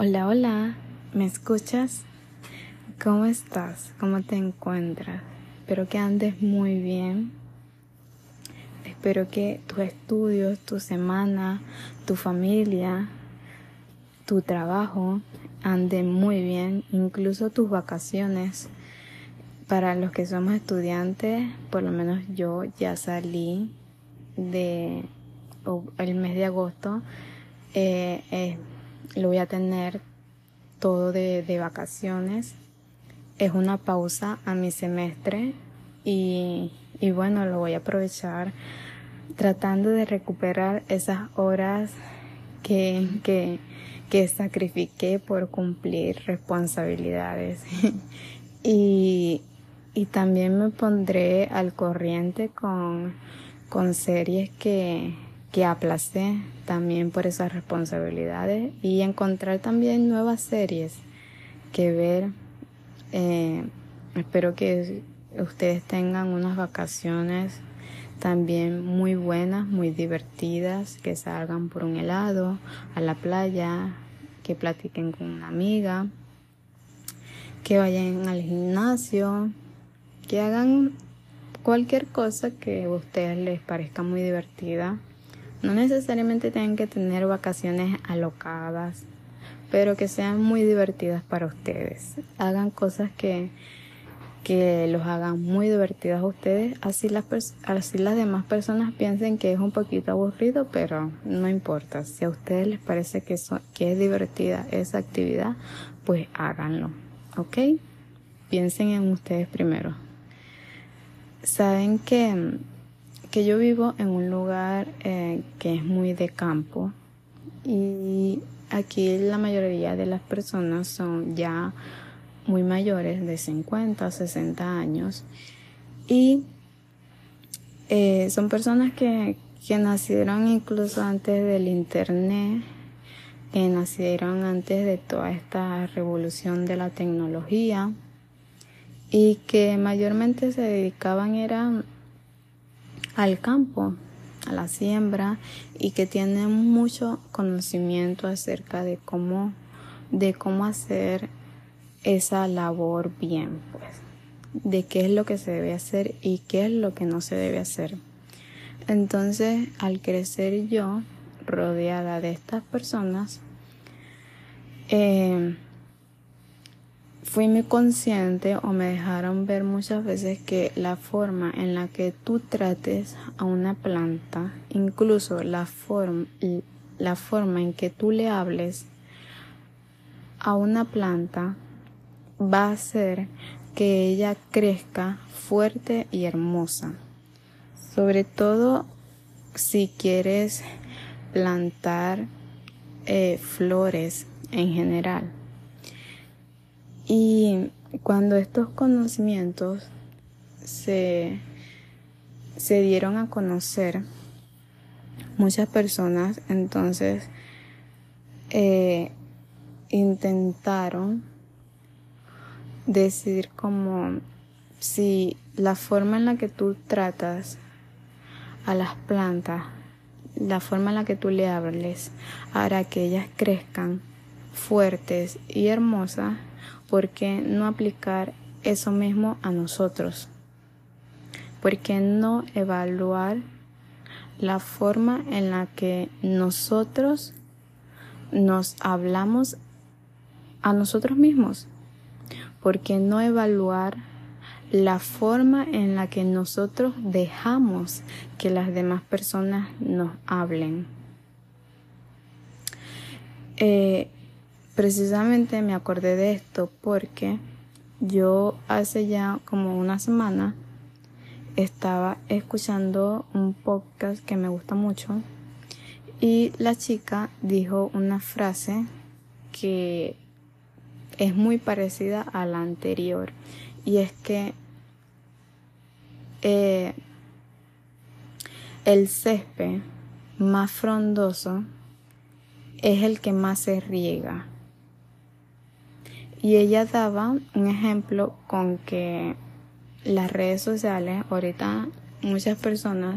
Hola, hola, ¿me escuchas? ¿Cómo estás? ¿Cómo te encuentras? Espero que andes muy bien. Espero que tus estudios, tu semana, tu familia, tu trabajo anden muy bien, incluso tus vacaciones. Para los que somos estudiantes, por lo menos yo ya salí de el mes de agosto. Eh, lo voy a tener todo de, vacaciones. Es una pausa a mi semestre y, bueno, lo voy a aprovechar tratando de recuperar esas horas que, que, que sacrifiqué por cumplir responsabilidades. y, y también me pondré al corriente con, con series que, que aplacé también por esas responsabilidades y encontrar también nuevas series que ver. Eh, espero que ustedes tengan unas vacaciones también muy buenas, muy divertidas, que salgan por un helado, a la playa, que platiquen con una amiga, que vayan al gimnasio, que hagan cualquier cosa que a ustedes les parezca muy divertida no necesariamente tienen que tener vacaciones alocadas, pero que sean muy divertidas para ustedes. Hagan cosas que, que los hagan muy divertidas a ustedes, así las, así las demás personas piensen que es un poquito aburrido, pero no importa. Si a ustedes les parece que, que es divertida esa actividad, pues háganlo, ¿ok? Piensen en ustedes primero. Saben que que yo vivo en un lugar eh, que es muy de campo y aquí la mayoría de las personas son ya muy mayores de 50 60 años y eh, son personas que, que nacieron incluso antes del internet que nacieron antes de toda esta revolución de la tecnología y que mayormente se dedicaban eran al campo, a la siembra y que tienen mucho conocimiento acerca de cómo, de cómo hacer esa labor bien, pues, de qué es lo que se debe hacer y qué es lo que no se debe hacer. Entonces, al crecer yo rodeada de estas personas, eh, fui muy consciente o me dejaron ver muchas veces que la forma en la que tú trates a una planta, incluso la, forma la forma en que tú le hables a una planta, va a hacer que ella crezca fuerte y hermosa. Sobre todo si quieres plantar eh, flores en general y cuando estos conocimientos se, se dieron a conocer, muchas personas entonces eh, intentaron decir como si la forma en la que tú tratas a las plantas, la forma en la que tú le hables, hará que ellas crezcan fuertes y hermosas, ¿por qué no aplicar eso mismo a nosotros? ¿Por qué no evaluar la forma en la que nosotros nos hablamos a nosotros mismos? ¿Por qué no evaluar la forma en la que nosotros dejamos que las demás personas nos hablen? Eh, Precisamente me acordé de esto porque yo hace ya como una semana estaba escuchando un podcast que me gusta mucho y la chica dijo una frase que es muy parecida a la anterior y es que eh, el césped más frondoso es el que más se riega y ella daba un ejemplo con que las redes sociales, ahorita muchas personas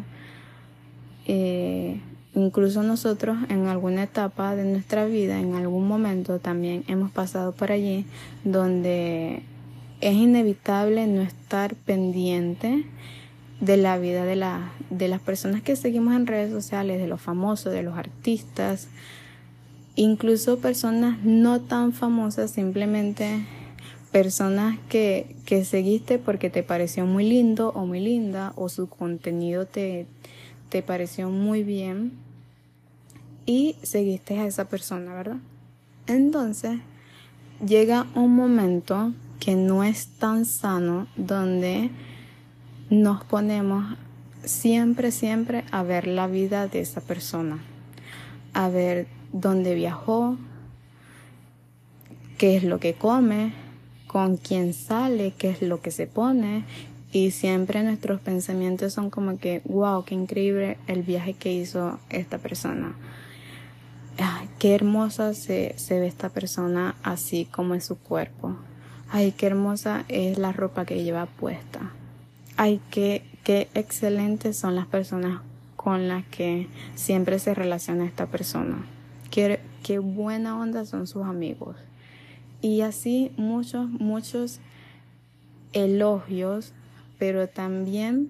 eh, incluso nosotros en alguna etapa de nuestra vida, en algún momento también hemos pasado por allí donde es inevitable no estar pendiente de la vida de, la, de las personas que seguimos en redes sociales, de los famosos, de los artistas, incluso personas no tan famosas, simplemente personas que, que seguiste porque te pareció muy lindo o muy linda o su contenido te, te pareció muy bien y seguiste a esa persona, ¿verdad? Entonces llega un momento que no es tan sano donde nos ponemos siempre, siempre a ver la vida de esa persona, a ver dónde viajó, qué es lo que come, con quién sale, qué es lo que se pone. Y siempre nuestros pensamientos son como que, wow, qué increíble el viaje que hizo esta persona. qué hermosa se, se ve esta persona así como es su cuerpo. Ay, qué hermosa es la ropa que lleva puesta. Ay, qué, qué excelentes son las personas con las que siempre se relaciona esta persona. Qué, qué buena onda son sus amigos. Y así muchos, muchos elogios, pero también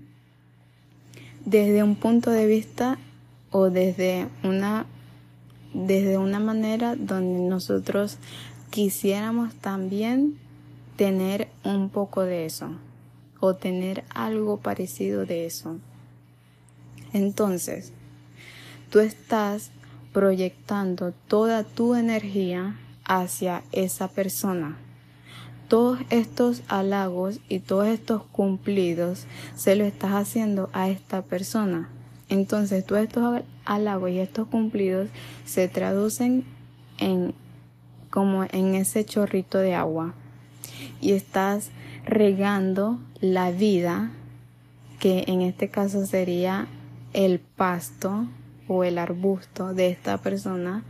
desde un punto de vista o desde una, desde una manera donde nosotros quisiéramos también tener un poco de eso o tener algo parecido de eso. Entonces, tú estás proyectando toda tu energía hacia esa persona. Todos estos halagos y todos estos cumplidos se lo estás haciendo a esta persona. Entonces, todos estos halagos y estos cumplidos se traducen en como en ese chorrito de agua y estás regando la vida que en este caso sería el pasto o el arbusto de esta persona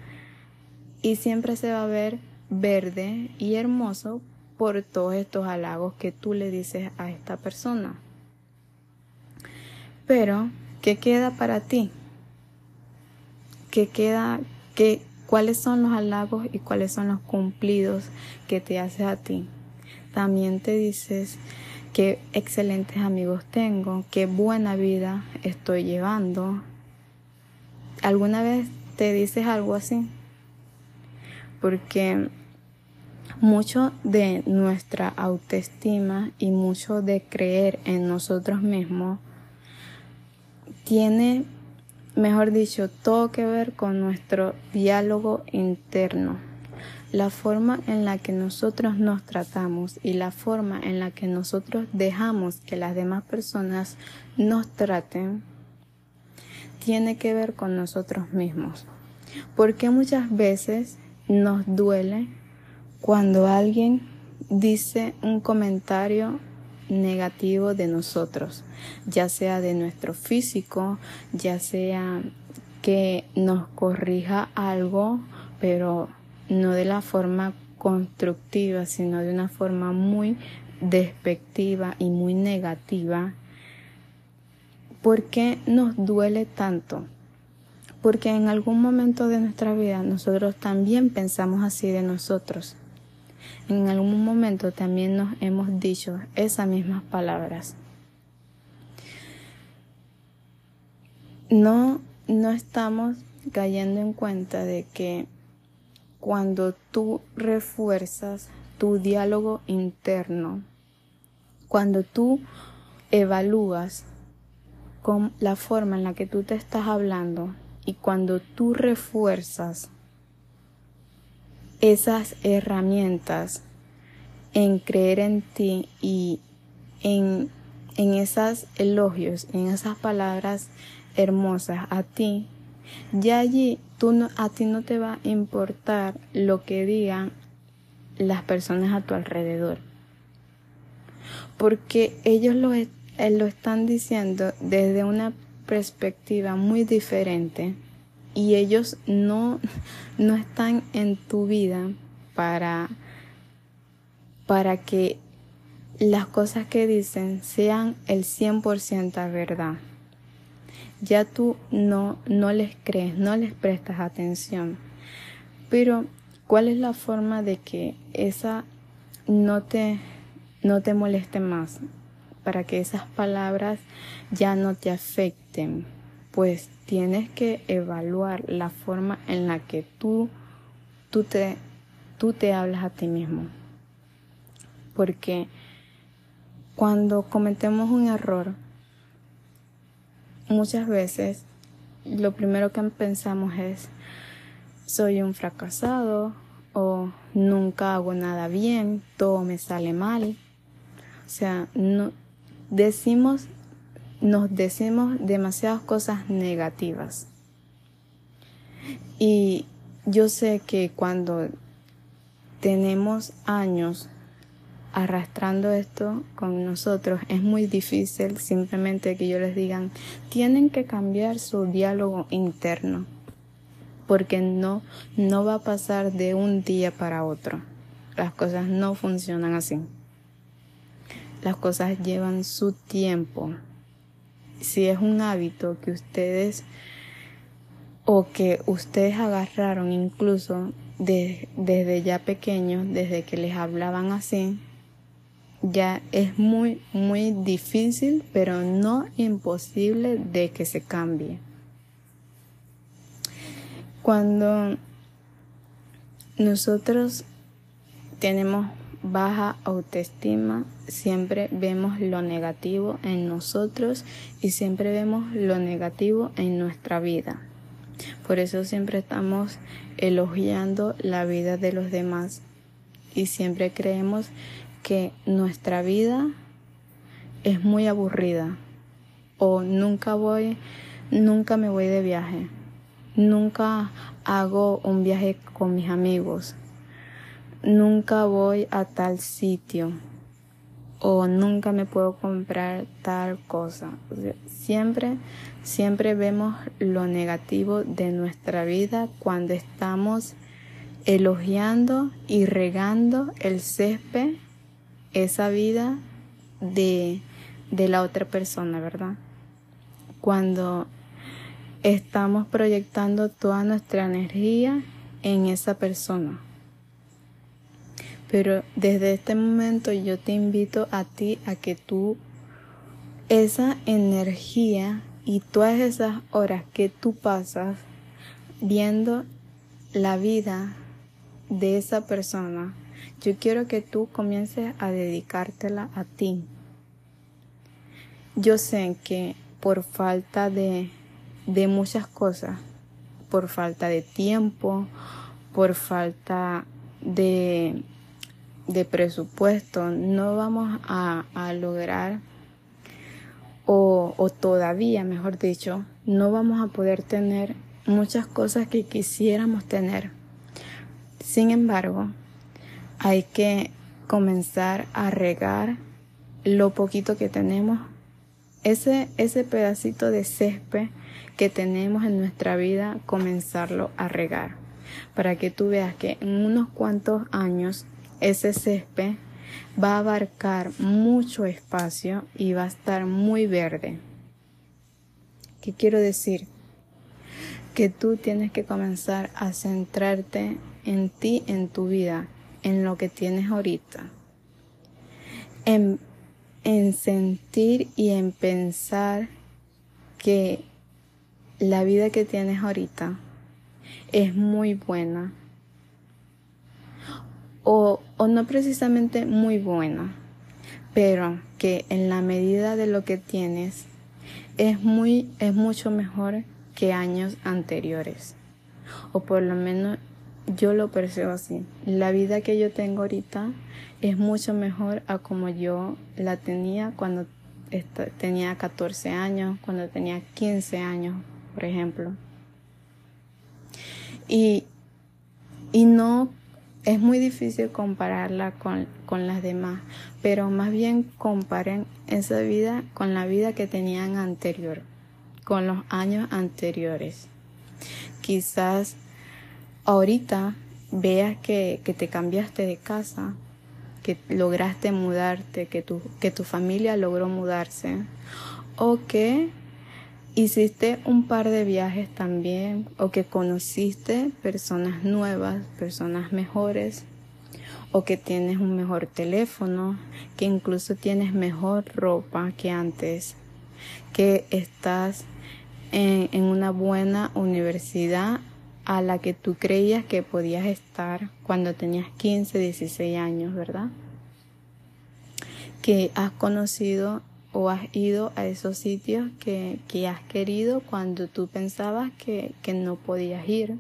y siempre se va a ver verde y hermoso por todos estos halagos que tú le dices a esta persona. Pero, ¿qué queda para ti? ¿Qué queda? ¿Qué, ¿Cuáles son los halagos y cuáles son los cumplidos que te haces a ti? También te dices qué excelentes amigos tengo, qué buena vida estoy llevando. ¿Alguna vez te dices algo así? porque mucho de nuestra autoestima y mucho de creer en nosotros mismos tiene, mejor dicho, todo que ver con nuestro diálogo interno. La forma en la que nosotros nos tratamos y la forma en la que nosotros dejamos que las demás personas nos traten tiene que ver con nosotros mismos. Porque muchas veces nos duele cuando alguien dice un comentario negativo de nosotros, ya sea de nuestro físico, ya sea que nos corrija algo, pero no de la forma constructiva, sino de una forma muy despectiva y muy negativa. ¿Por qué nos duele tanto? porque en algún momento de nuestra vida nosotros también pensamos así de nosotros. En algún momento también nos hemos dicho esas mismas palabras. No, no estamos cayendo en cuenta de que cuando tú refuerzas tu diálogo interno, cuando tú evalúas con la forma en la que tú te estás hablando, y cuando tú refuerzas esas herramientas en creer en ti y en, en esos elogios, en esas palabras hermosas a ti, ya allí tú a ti no te va a importar lo que digan las personas a tu alrededor. Porque ellos lo, eh, lo están diciendo desde una perspectiva muy diferente y ellos no, no están en tu vida para, para que las cosas que dicen sean el 100% verdad. ya tú no, no les crees, no les prestas atención. Pero, ¿cuál es la forma de que esa no te, no te moleste más? Para que esas palabras ya no te afecten. Pues tienes que evaluar la forma en la que tú, tú, te, tú te hablas a ti mismo. Porque cuando cometemos un error, muchas veces lo primero que pensamos es soy un fracasado o nunca hago nada bien, todo me sale mal. O sea, no decimos nos decimos demasiadas cosas negativas. Y yo sé que cuando tenemos años arrastrando esto con nosotros, es muy difícil simplemente que yo les digan, tienen que cambiar su diálogo interno, porque no, no va a pasar de un día para otro. Las cosas no funcionan así. Las cosas llevan su tiempo. Si es un hábito que ustedes o que ustedes agarraron incluso desde ya pequeños, desde que les hablaban así, ya es muy, muy difícil, pero no imposible de que se cambie. Cuando nosotros tenemos baja autoestima, siempre vemos lo negativo en nosotros y siempre vemos lo negativo en nuestra vida. Por eso siempre estamos elogiando la vida de los demás y siempre creemos que nuestra vida es muy aburrida o nunca voy, nunca me voy de viaje, nunca hago un viaje con mis amigos, nunca voy a tal sitio o nunca me puedo comprar tal cosa. siempre, siempre vemos lo negativo de nuestra vida cuando estamos elogiando y regando el césped esa vida de, de la otra persona, ¿verdad? Cuando estamos proyectando toda nuestra energía en esa persona. Pero desde este momento yo te invito a ti a que tú esa energía y todas esas horas que tú pasas viendo la vida de esa persona yo quiero que tú comiences a dedicártela a ti. Yo sé que por falta de, de muchas cosas, por falta de tiempo, por falta de, de presupuesto, no vamos a, a lograr, o, o todavía, mejor dicho, no vamos a poder tener muchas cosas que quisiéramos tener. Sin embargo, hay que comenzar a regar lo poquito que tenemos. Ese, ese pedacito de césped que tenemos en nuestra vida, comenzarlo a regar. Para que tú veas que en unos cuantos años ese césped va a abarcar mucho espacio y va a estar muy verde. ¿Qué quiero decir? Que tú tienes que comenzar a centrarte en ti, en tu vida, en lo que tienes ahorita, en, en sentir y en pensar que la vida que tienes ahorita es muy buena o, o, no precisamente muy buena, pero que en la medida de lo que tienes es muy es mucho mejor que años anteriores o por lo menos yo lo percibo así. La vida que yo tengo ahorita es mucho mejor a como yo la tenía cuando tenía 14 años, cuando tenía 15 años, por ejemplo. Y, y no es muy difícil compararla con, con las demás, pero más bien comparen esa vida con la vida que tenían anterior, con los años anteriores. Quizás ahorita veas que, te cambiaste de casa, que lograste mudarte, que tu, que tu familia logró mudarse, o que hiciste un par de viajes también o que conociste personas nuevas, personas mejores o que tienes un mejor teléfono, que incluso tienes mejor ropa que antes, que estás en, una buena universidad a la que tú creías que podías estar cuando tenías 15, 16 años, ¿verdad? Que has conocido o has ido a esos sitios que, que has querido cuando tú pensabas que, que no podías ir.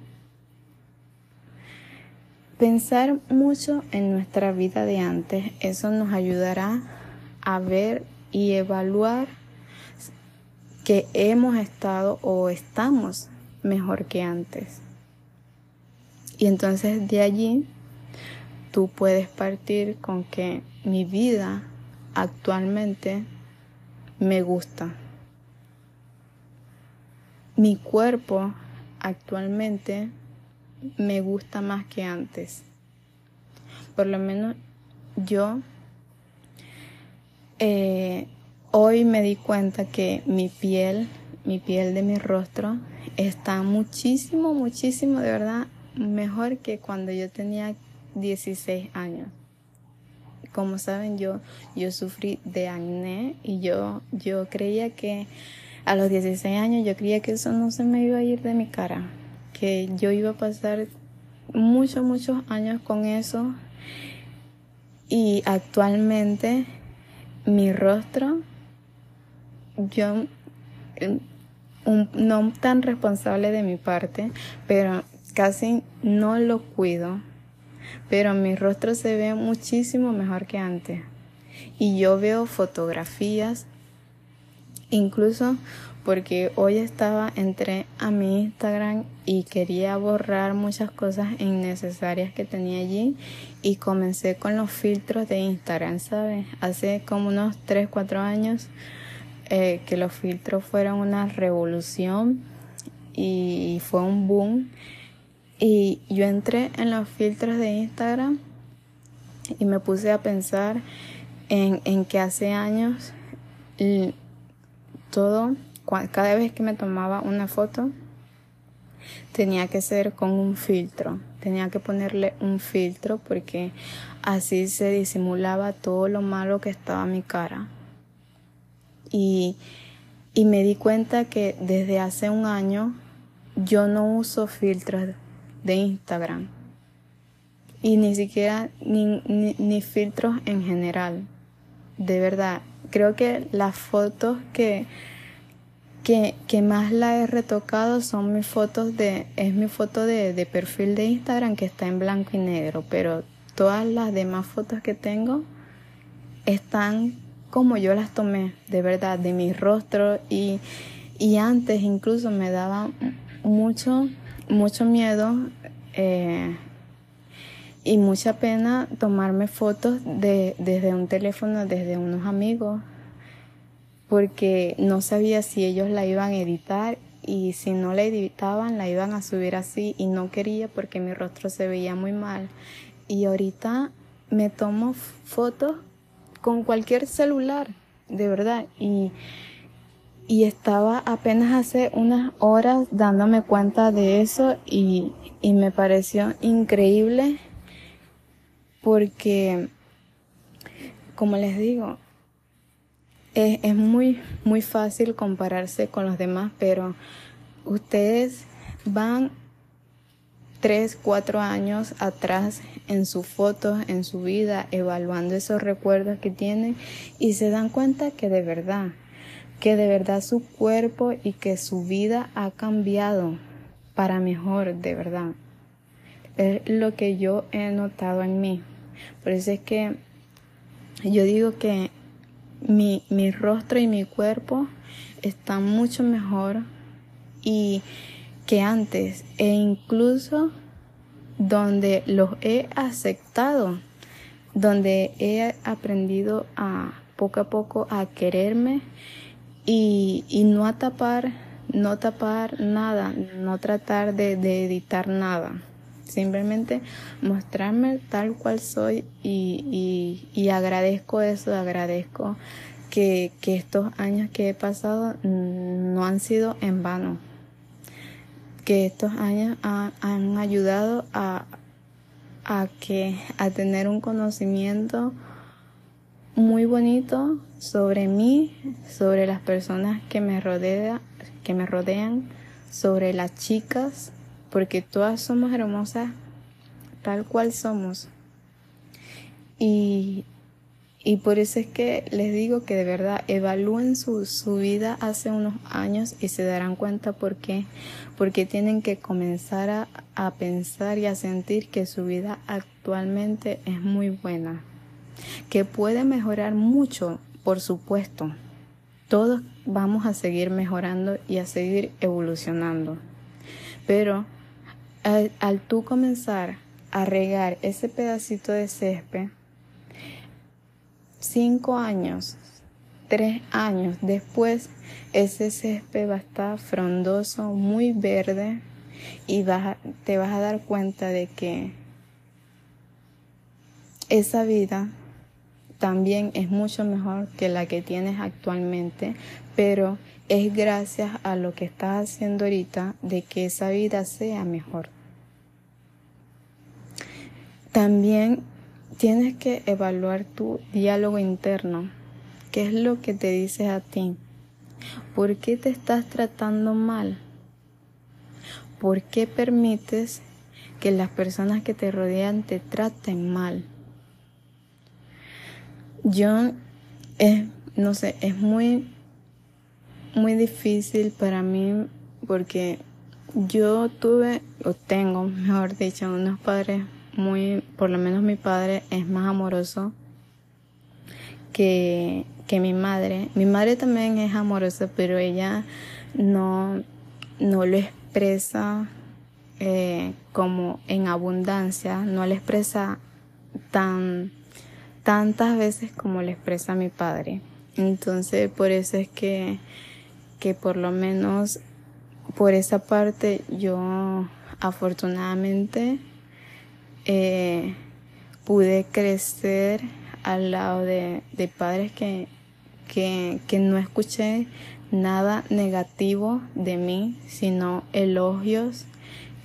Pensar mucho en nuestra vida de antes, eso nos ayudará a ver y evaluar que hemos estado o estamos mejor que antes. Y entonces de allí tú puedes partir con que mi vida actualmente me gusta. Mi cuerpo actualmente me gusta más que antes. Por lo menos yo eh, hoy me di cuenta que mi piel, mi piel de mi rostro está muchísimo, muchísimo de verdad mejor que cuando yo tenía 16 años. Como saben, yo, yo sufrí de acné y yo, yo creía que a los 16 años yo creía que eso no se me iba a ir de mi cara, que yo iba a pasar muchos, muchos años con eso. Y actualmente mi rostro, yo no tan responsable de mi parte, pero casi no lo cuido, pero mi rostro se ve muchísimo mejor que antes. Y yo veo fotografías, incluso porque hoy estaba, entré a mi Instagram y quería borrar muchas cosas innecesarias que tenía allí y comencé con los filtros de Instagram, ¿sabes? Hace como unos 3, 4 años eh, que los filtros fueron una revolución y fue un boom y yo entré en los filtros de Instagram y me puse a pensar en, en que hace años todo, cada vez que me tomaba una foto, tenía que ser con un filtro. Tenía que ponerle un filtro porque así se disimulaba todo lo malo que estaba en mi cara. Y, y me di cuenta que desde hace un año yo no uso filtros de Instagram y ni siquiera ni, ni, filtros en general. De verdad, creo que las fotos que, que, que, más la he retocado son mis fotos de, es mi foto de, de perfil de Instagram que está en blanco y negro, pero todas las demás fotos que tengo están como yo las tomé, de verdad, de mi rostro y, y antes incluso me daba mucho mucho miedo eh, y mucha pena tomarme fotos de, desde un teléfono, desde unos amigos, porque no sabía si ellos la iban a editar y si no la editaban la iban a subir así y no quería porque mi rostro se veía muy mal. Y ahorita me tomo fotos con cualquier celular, de verdad. Y y estaba apenas hace unas horas dándome cuenta de eso y, me pareció increíble porque, como les digo, es, es, muy, muy fácil compararse con los demás, pero ustedes van tres, cuatro años atrás en sus fotos, en su vida, evaluando esos recuerdos que tienen y se dan cuenta que de verdad que de verdad su cuerpo y que su vida ha cambiado para mejor, de verdad. Es lo que yo he notado en mí. Por eso es que yo digo que mi, mi rostro y mi cuerpo están mucho mejor y que antes e incluso donde los he aceptado, donde he aprendido a poco a poco a quererme y, y no a tapar, no tapar nada, no tratar de, editar nada. Simplemente mostrarme tal cual soy y, y, y agradezco eso, agradezco que, que, estos años que he pasado no no han sido en vano, que estos años han ayudado a, a que a tener un conocimiento muy bonito sobre mí, sobre las personas que me rodea, que me rodean, sobre las chicas, porque todas somos hermosas tal cual somos. Y, y por eso es que les digo que de verdad evalúen su, su vida hace unos años y se darán cuenta por qué. Porque tienen que comenzar a, a pensar y a sentir que su vida actualmente es muy buena. Que puede mejorar mucho, por supuesto. Todos vamos a seguir mejorando y a seguir evolucionando. Pero al, tú comenzar a regar ese pedacito de césped, cinco años, tres años después, ese césped va a estar frondoso, muy verde y te vas a dar cuenta de que esa vida también es mucho mejor que la que tienes actualmente, pero es gracias a lo que estás haciendo ahorita de que esa vida sea mejor. También tienes que evaluar tu diálogo interno. ¿Qué es lo que te dices a ti? ¿Por qué te estás tratando mal? ¿Por qué permites que las personas que te rodean te traten mal? Yo, es, no sé, es muy, muy difícil para mí porque yo tuve, o tengo, mejor dicho, unos padres muy, por lo menos mi padre es más amoroso que, que mi madre. Mi madre también es amorosa, pero ella no, no lo expresa eh, como en abundancia, no lo expresa tan tantas veces como lo expresa mi padre. Entonces, por eso es que, que por lo menos por esa parte yo afortunadamente eh, pude crecer al lado de, padres que, que, que no escuché nada negativo de mí, sino elogios,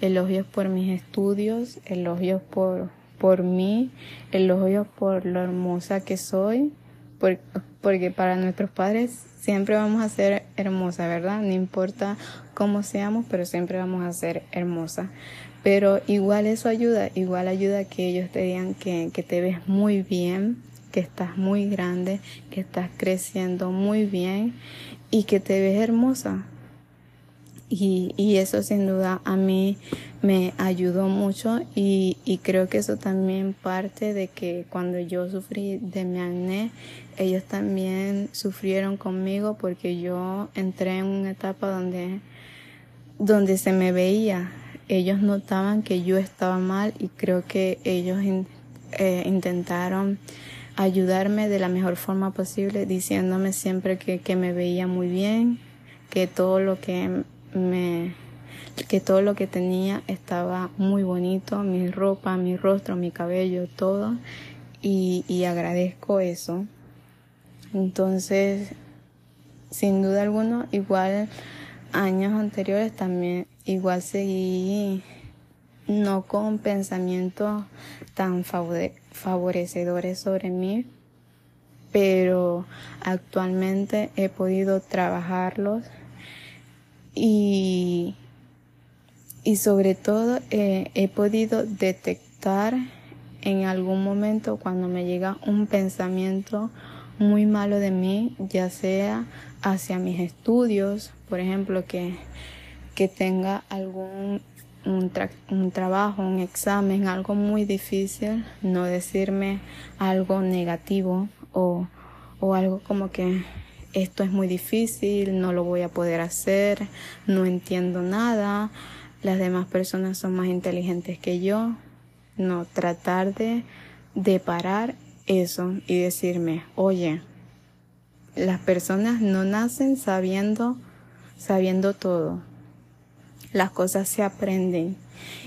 elogios por mis estudios, elogios por, por mí, elogios por lo hermosa que soy, porque para nuestros padres siempre vamos a ser hermosa, ¿verdad? No importa cómo seamos, pero siempre vamos a ser hermosa. Pero igual eso ayuda, igual ayuda que ellos te digan que, que te ves muy bien, que estás muy grande, que estás creciendo muy bien y que te ves hermosa. Y, y eso sin duda a mí me ayudó mucho y, y, creo que eso también parte de que cuando yo sufrí de mi acné, ellos también sufrieron conmigo porque yo entré en una etapa donde, donde se me veía. Ellos notaban que yo estaba mal y creo que ellos eh, intentaron ayudarme de la mejor forma posible, diciéndome siempre que, que me veía muy bien, que todo lo que me que todo lo que tenía estaba muy bonito, mi ropa, mi rostro, mi cabello, todo, y, y agradezco eso. Entonces, sin duda alguna, igual años anteriores también igual seguí no con pensamientos tan favorecedores sobre mí, pero actualmente he podido trabajarlos y, y sobre todo eh, he podido detectar en algún momento cuando me llega un pensamiento muy malo de mí, ya sea hacia mis estudios, por ejemplo, que que tenga algún un, trabajo, un examen, algo muy difícil, no decirme algo negativo o, o algo como que esto es muy difícil, no lo voy a poder hacer, no entiendo nada, las demás personas son más inteligentes que yo. No, tratar de, de parar eso y decirme, oye, las personas no nacen sabiendo, sabiendo todo las cosas se aprenden.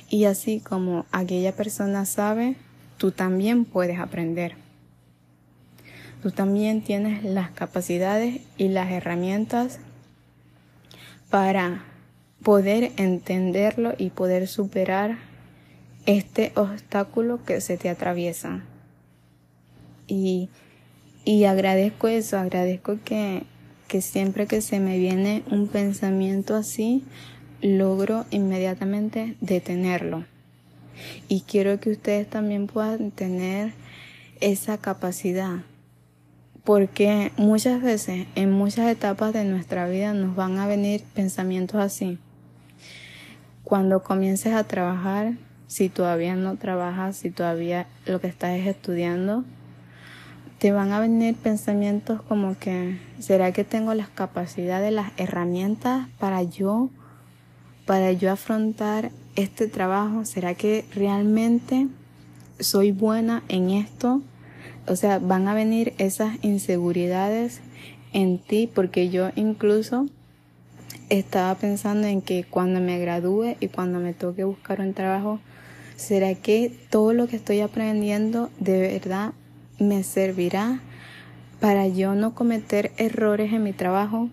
Y así como aquella persona sabe, tú también puedes aprender. Tú también tienes las capacidades y las herramientas para poder entenderlo y poder superar este obstáculo que se te atraviesa. Y, y agradezco eso, agradezco que, que siempre que se me viene un pensamiento así, logro inmediatamente detenerlo. Y quiero que ustedes también puedan tener esa capacidad. Porque muchas veces, en muchas etapas de nuestra vida, nos van a venir pensamientos así. Cuando comiences a trabajar, si todavía no trabajas, si todavía lo que estás es estudiando, te van a venir pensamientos como que, ¿será que tengo las capacidades, las herramientas para yo, para yo afrontar este trabajo? ¿Será que realmente soy buena en esto? O sea, van a venir esas inseguridades en ti porque yo incluso estaba pensando en que cuando me gradúe y cuando me toque buscar un trabajo, ¿será que todo lo que estoy aprendiendo de verdad me servirá para yo no cometer errores en mi trabajo?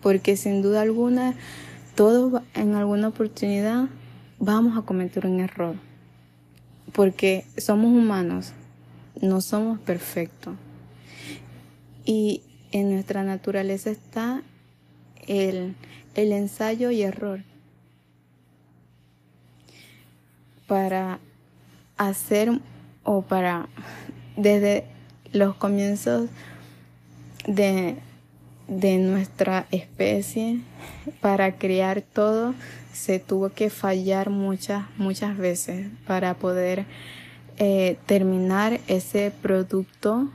Porque sin duda alguna, todos en alguna oportunidad vamos a cometer un error. Porque somos humanos, no somos perfectos. Y en nuestra naturaleza está el, el ensayo y error para hacer o para desde los comienzos de, de nuestra especie para crear todo se tuvo que fallar muchas muchas veces para poder eh, terminar ese producto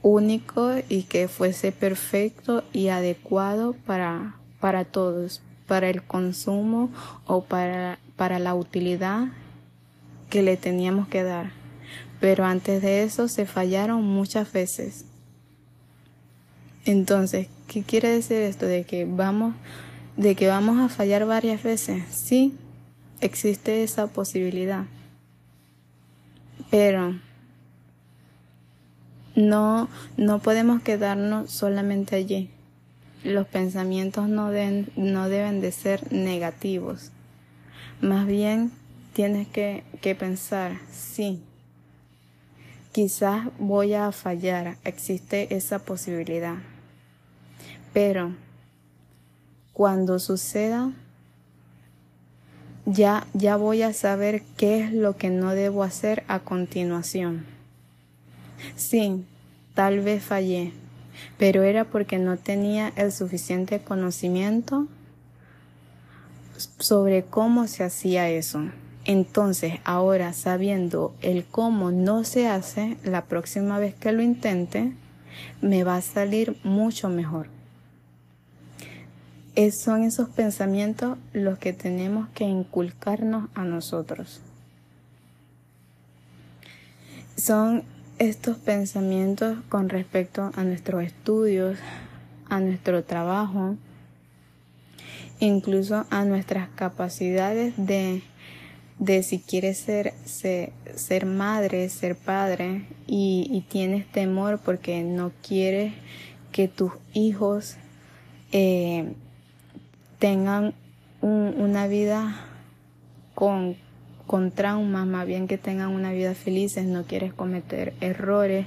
único y que fuese perfecto y adecuado para, para todos, para el consumo o para, para la utilidad que le teníamos que dar. Pero antes de eso se fallaron muchas veces. Entonces, ¿qué quiere decir esto? De que vamos, de que vamos a fallar varias veces. Sí, existe esa posibilidad. Pero no, no podemos quedarnos solamente allí. Los pensamientos no, no deben de ser negativos. Más bien tienes que, que pensar, sí, quizás voy a fallar, existe esa posibilidad. Pero cuando suceda, ya, ya voy a saber qué es lo que no debo hacer a continuación. Sí, tal vez fallé, pero era porque no tenía el suficiente conocimiento sobre cómo se hacía eso. Entonces, ahora sabiendo el cómo no se hace, la próxima vez que lo intente, me va a salir mucho mejor. Es, son esos pensamientos los que tenemos que inculcarnos a nosotros. Son estos pensamientos con respecto a nuestros estudios, a nuestro trabajo, incluso a nuestras capacidades de, de si quieres ser, ser, madre, ser padre y, tienes temor porque no quieres que tus hijos eh, tengan una vida con con traumas, más bien que tengan una vida feliz, no quieres cometer errores,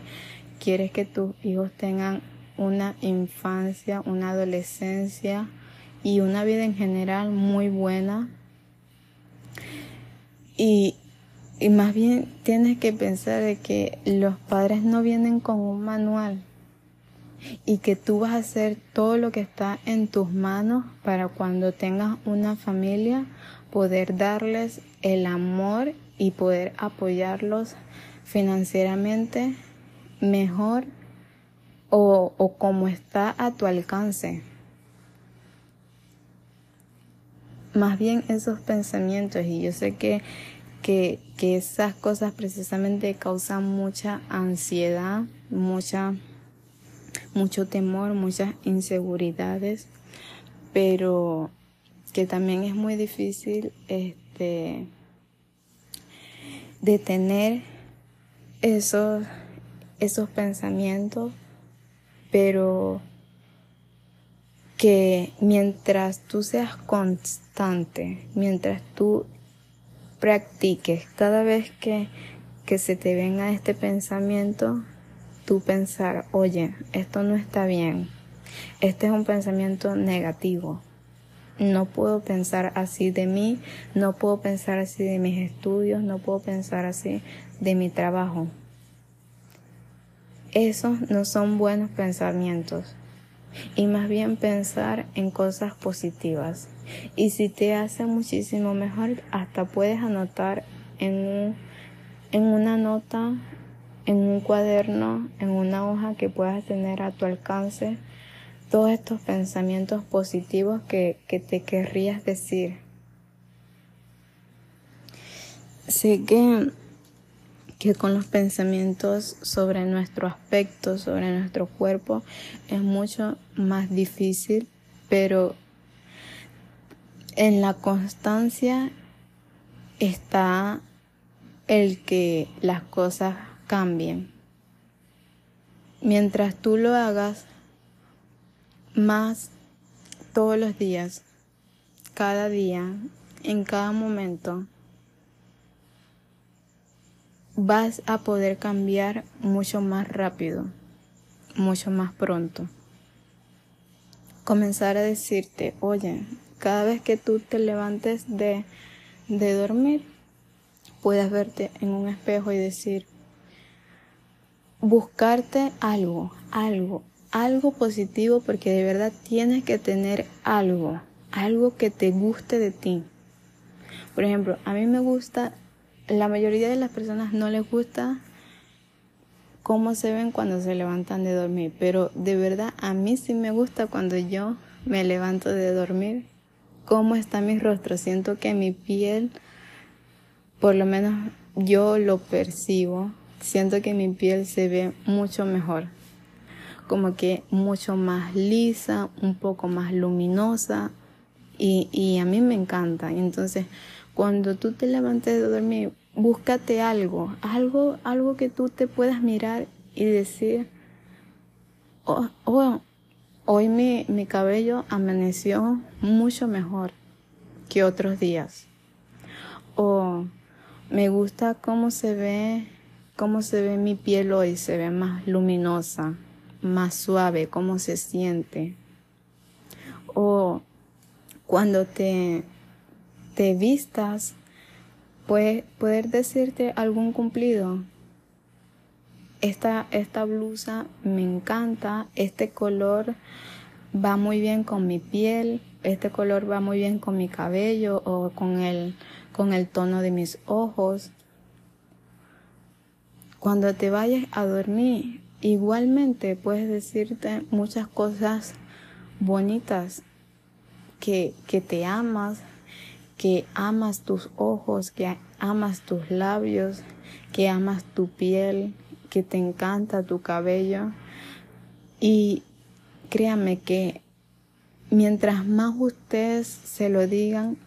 quieres que tus hijos tengan una infancia, una adolescencia y una vida en general muy buena. Y, y más bien tienes que pensar de que los padres no vienen con un manual y que tú vas a hacer todo lo que está en tus manos para cuando tengas una familia poder darles el amor y poder apoyarlos financieramente mejor o, o como está a tu alcance. Más bien esos pensamientos y yo sé que, que, que esas cosas precisamente causan mucha ansiedad, mucha, mucho temor, muchas inseguridades, pero que también es muy difícil este, detener esos, esos pensamientos, pero que mientras tú seas constante, mientras tú practiques, cada vez que, que se te venga este pensamiento, tú pensar, oye, esto no está bien, este es un pensamiento negativo, no puedo pensar así de mí, no puedo pensar así de mis estudios, no puedo pensar así de mi trabajo. Esos no son buenos pensamientos y más bien pensar en cosas positivas. Y si te hace muchísimo mejor, hasta puedes anotar en, en una nota, en un cuaderno, en una hoja que puedas tener a tu alcance todos estos pensamientos positivos que, que te querrías decir. Sé que que con los pensamientos sobre nuestro aspecto, sobre nuestro cuerpo, es mucho más difícil, pero en la constancia está el que las cosas cambien. Mientras tú lo hagas más todos los días, cada día, en cada momento, vas a poder cambiar mucho más rápido, mucho más pronto. Comenzar a decirte, oye, cada vez que tú te levantes de, de dormir, puedas verte en un espejo y decir, buscarte algo, algo, algo positivo porque de verdad tienes que tener algo, algo que te guste de ti. Por ejemplo, a mí me gusta la mayoría de las personas no les gusta cómo se ven cuando se levantan de dormir, pero de verdad a mí sí me gusta cuando yo me levanto de dormir, cómo está mi rostro. Siento que mi piel, por lo menos yo lo percibo, siento que mi piel se ve mucho mejor, como que mucho más lisa, un poco más luminosa y, y a mí me encanta. Entonces, cuando tú te levantes de dormir, búscate algo, algo, algo que tú te puedas mirar y decir, oh, oh hoy mi, mi cabello amaneció mucho mejor que otros días. O me gusta cómo se ve, cómo se ve mi piel hoy, se ve más luminosa, más suave, cómo se siente. O cuando te te vistas, puede, poder decirte algún cumplido. Esta, esta blusa me encanta, este color va muy bien con mi piel, este color va muy bien con mi cabello o con el, con el tono de mis ojos. Cuando te vayas a dormir, igualmente puedes decirte muchas cosas bonitas que, que te amas, que amas tus ojos, que amas tus labios, que amas tu piel, que te encanta tu cabello. Y créame que mientras más ustedes se lo digan,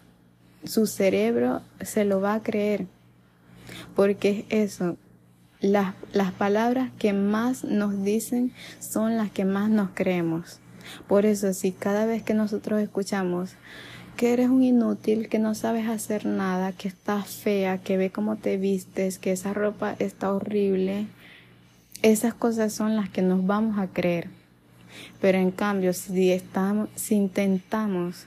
su cerebro se lo va a creer. Porque es eso, las, las palabras que más nos dicen son las que más nos creemos. Por eso, si cada vez que nosotros escuchamos, que eres un inútil, que no sabes hacer nada, que estás fea, que ve cómo te vistes, que esa ropa está horrible. Esas cosas son las que nos vamos a creer. Pero en cambio, si estamos, si intentamos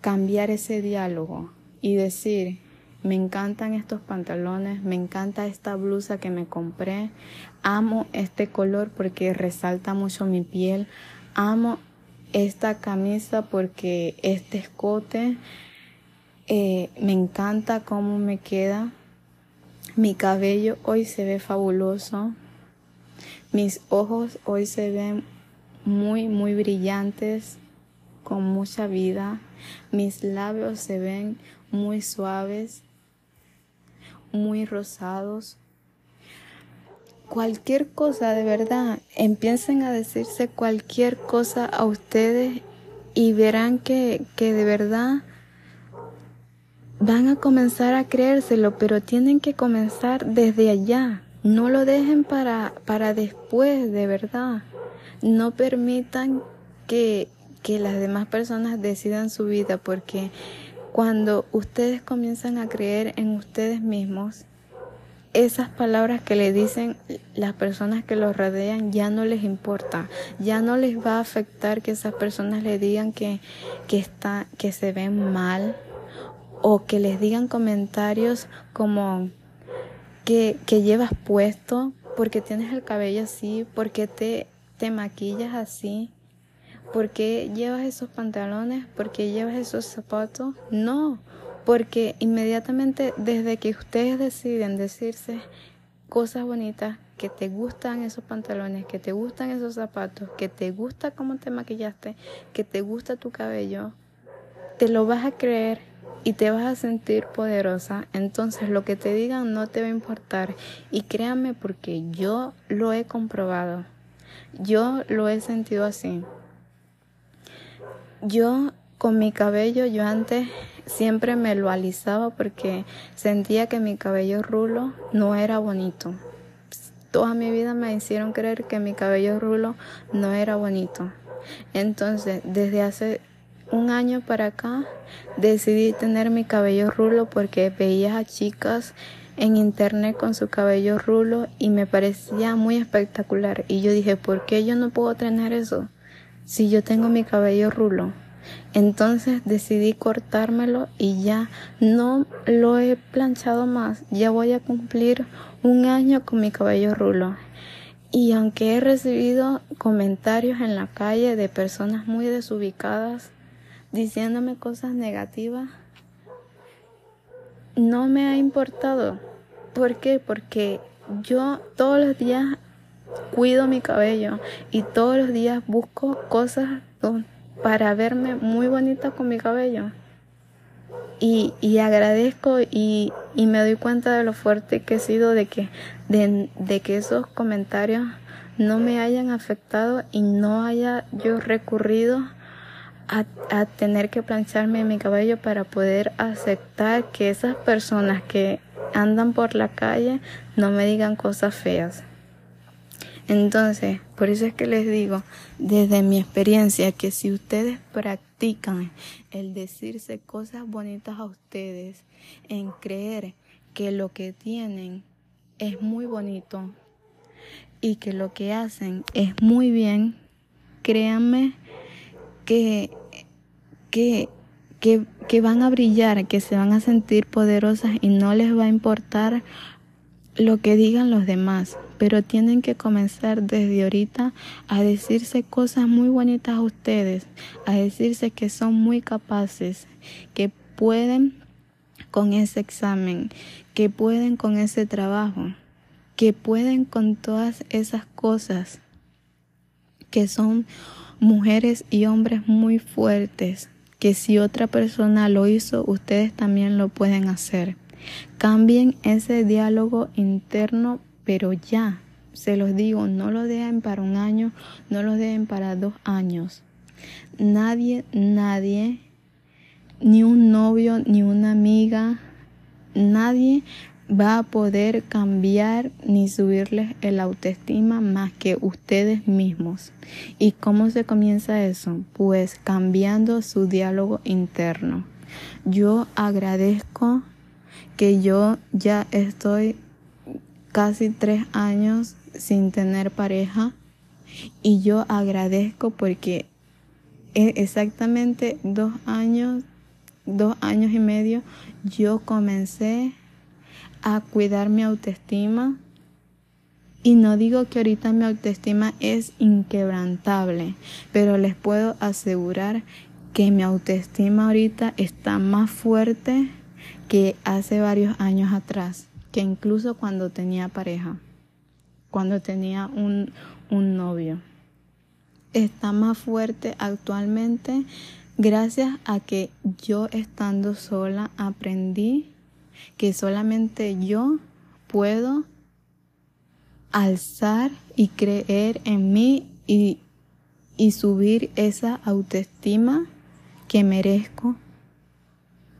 cambiar ese diálogo y decir, me encantan estos pantalones, me encanta esta blusa que me compré, amo este color porque resalta mucho mi piel, amo esta camisa porque este escote eh, me encanta cómo me queda. Mi cabello hoy se ve fabuloso. Mis ojos hoy se ven muy, muy brillantes, con mucha vida. Mis labios se ven muy suaves, muy rosados cualquier cosa de verdad, empiecen a decirse cualquier cosa a ustedes y verán que, que de verdad van a comenzar a creérselo, pero tienen que comenzar desde allá. No lo dejen para, para después, de verdad. No permitan que, que las demás personas decidan su vida, porque cuando ustedes comienzan a creer en ustedes mismos, esas palabras que le dicen las personas que los rodean ya no les importa, ya no les va a afectar que esas personas le digan que, que, está, que se ven mal o que les digan comentarios como que, que llevas puesto porque tienes el cabello así, porque te, te maquillas así, porque llevas esos pantalones, porque llevas esos zapatos. No, porque inmediatamente desde que ustedes deciden decirse cosas bonitas, que te gustan esos pantalones, que te gustan esos zapatos, que te gusta cómo te maquillaste, que te gusta tu cabello, te lo vas a creer y te vas a sentir poderosa. Entonces lo que te digan no te va a importar. Y créanme porque yo lo he comprobado. Yo lo he sentido así. Yo con mi cabello, yo antes siempre me lo alisaba porque sentía que mi cabello rulo no era bonito. Toda mi vida me hicieron creer que mi cabello rulo no era bonito. Entonces, desde hace un año para acá, decidí tener mi cabello rulo porque veía a chicas en internet con su cabello rulo y me parecía muy espectacular. Y yo dije, ¿por qué yo no puedo tener eso si yo tengo mi cabello rulo? Entonces decidí cortármelo y ya no lo he planchado más. Ya voy a cumplir un año con mi cabello rulo. Y aunque he recibido comentarios en la calle de personas muy desubicadas diciéndome cosas negativas, no me ha importado. ¿Por qué? Porque yo todos los días cuido mi cabello y todos los días busco cosas para verme muy bonita con mi cabello. Y, y agradezco y, y, me doy cuenta de lo fuerte que he sido de que, de, de que esos comentarios no me hayan afectado y no haya yo recurrido a, a, tener que plancharme mi cabello para poder aceptar que esas personas que andan por la calle no me digan cosas feas. Entonces, por eso es que les digo, desde mi experiencia, que si ustedes practican el decirse cosas bonitas a ustedes, en creer que lo que tienen es muy bonito y que lo que hacen es muy bien, créanme que, que, que, que van a brillar, que se van a sentir poderosas y no les va a importar lo que digan los demás, pero tienen que comenzar desde ahorita a decirse cosas muy bonitas a ustedes, a decirse que son muy capaces, que pueden con ese examen, que pueden con ese trabajo, que pueden con todas esas cosas, que son mujeres y hombres muy fuertes, que si otra persona lo hizo, ustedes también lo pueden hacer. Cambien ese diálogo interno, pero ya, se los digo, no lo dejen para un año, no lo dejen para dos años. Nadie, nadie, ni un novio, ni una amiga, nadie va a poder cambiar ni subirles el autoestima más que ustedes mismos. ¿Y cómo se comienza eso? Pues cambiando su diálogo interno. Yo agradezco que yo ya estoy casi tres años sin tener pareja y yo agradezco porque exactamente dos años, dos años y medio, yo comencé a cuidar mi autoestima. Y no digo que ahorita mi autoestima es inquebrantable, pero les puedo asegurar que mi autoestima ahorita está más fuerte que hace varios años atrás, que incluso cuando tenía pareja, cuando tenía un, un novio. Está más fuerte actualmente gracias a que yo estando sola aprendí que solamente yo puedo alzar y creer en mí y, y subir esa autoestima que merezco.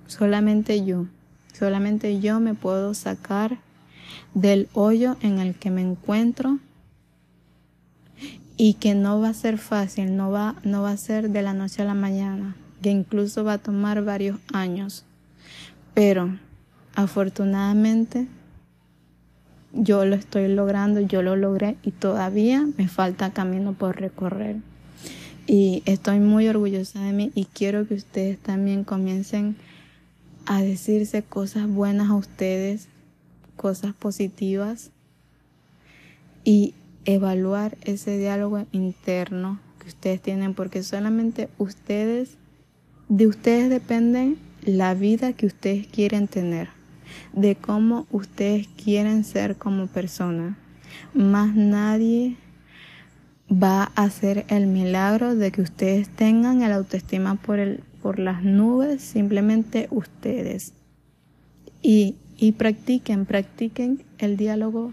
Solamente yo. Solamente yo me puedo sacar del hoyo en el que me encuentro y que no va a ser fácil, no va, no va a ser de la noche a la mañana, que incluso va a tomar varios años. Pero afortunadamente yo lo estoy logrando, yo lo logré y todavía me falta camino por recorrer. Y estoy muy orgullosa de mí y quiero que ustedes también comiencen a decirse cosas buenas a ustedes, cosas positivas y evaluar ese diálogo interno que ustedes tienen porque solamente ustedes, de ustedes depende la vida que ustedes quieren tener, de cómo ustedes quieren ser como persona. Más nadie va a hacer el milagro de que ustedes tengan el autoestima por, el, por las nubes, simplemente ustedes. Y, practiquen, practiquen el diálogo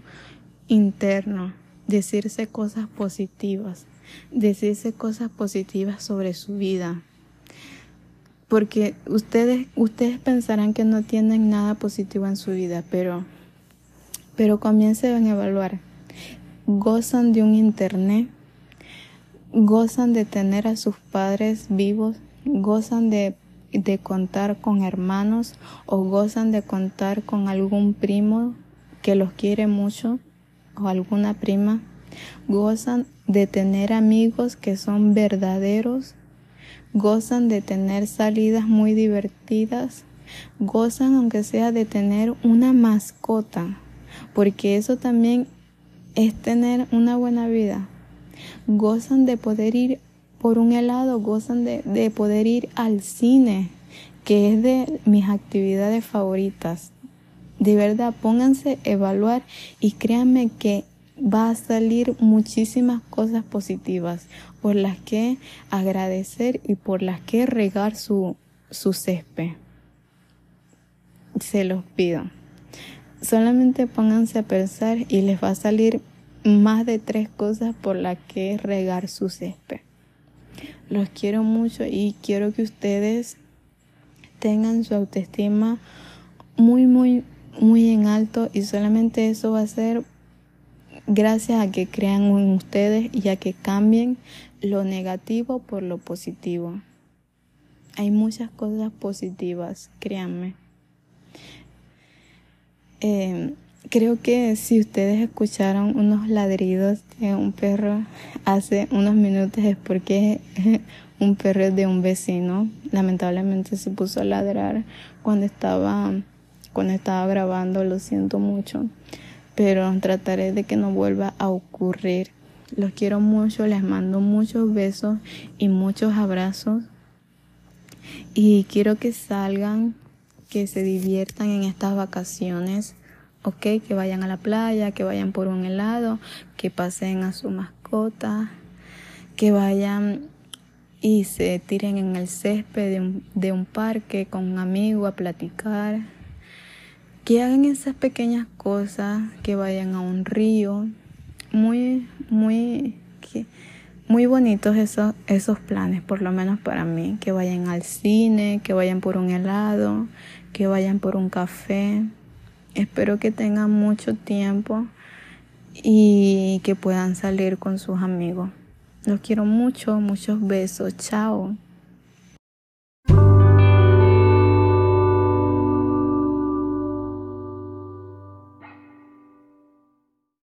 interno decirse cosas positivas, decirse cosas positivas sobre su vida. Porque ustedes, ustedes pensarán que no tienen nada positivo en su vida, pero, pero comiencen a evaluar. Gozan de un internet, gozan de tener a sus padres vivos, gozan de, de contar con hermanos o gozan de contar con algún primo que los quiere mucho o alguna prima gozan de tener amigos que son verdaderos, gozan de tener salidas muy divertidas, gozan aunque sea de tener una mascota, porque eso también es tener una buena vida. Gozan de poder ir por un helado, gozan de, de poder ir al cine, que es de mis actividades favoritas. De verdad, pónganse a evaluar y créanme que va a salir muchísimas cosas positivas por las que agradecer y por las que regar su, su césped. Se los pido. Solamente pónganse a pensar y les va a salir más de tres cosas por las que regar su césped. Los quiero mucho y quiero que ustedes tengan su autoestima muy, muy, muy en alto y solamente eso va a ser gracias a que crean en ustedes y a que cambien lo negativo por lo positivo. Hay muchas cosas positivas, créanme. Eh, creo que si ustedes escucharon unos ladridos de un perro hace unos minutos es porque un perro de un vecino lamentablemente se puso a ladrar cuando estaba cuando estaba grabando, lo siento mucho, pero trataré de que no vuelva a ocurrir. Los quiero mucho, les mando muchos besos y muchos abrazos. Y quiero que salgan, que se diviertan en estas vacaciones, ok, que vayan a la playa, que vayan por un helado, que pasen a su mascota, que vayan y se tiren en el césped de un, de un parque con un amigo a platicar. Que hagan esas pequeñas cosas, que vayan a un río, muy, muy, muy bonitos esos, esos planes, por lo menos para mí, que vayan al cine, que vayan por un helado, que vayan por un café. Espero que tengan mucho tiempo y que puedan salir con sus amigos. Los quiero mucho, muchos besos, chao.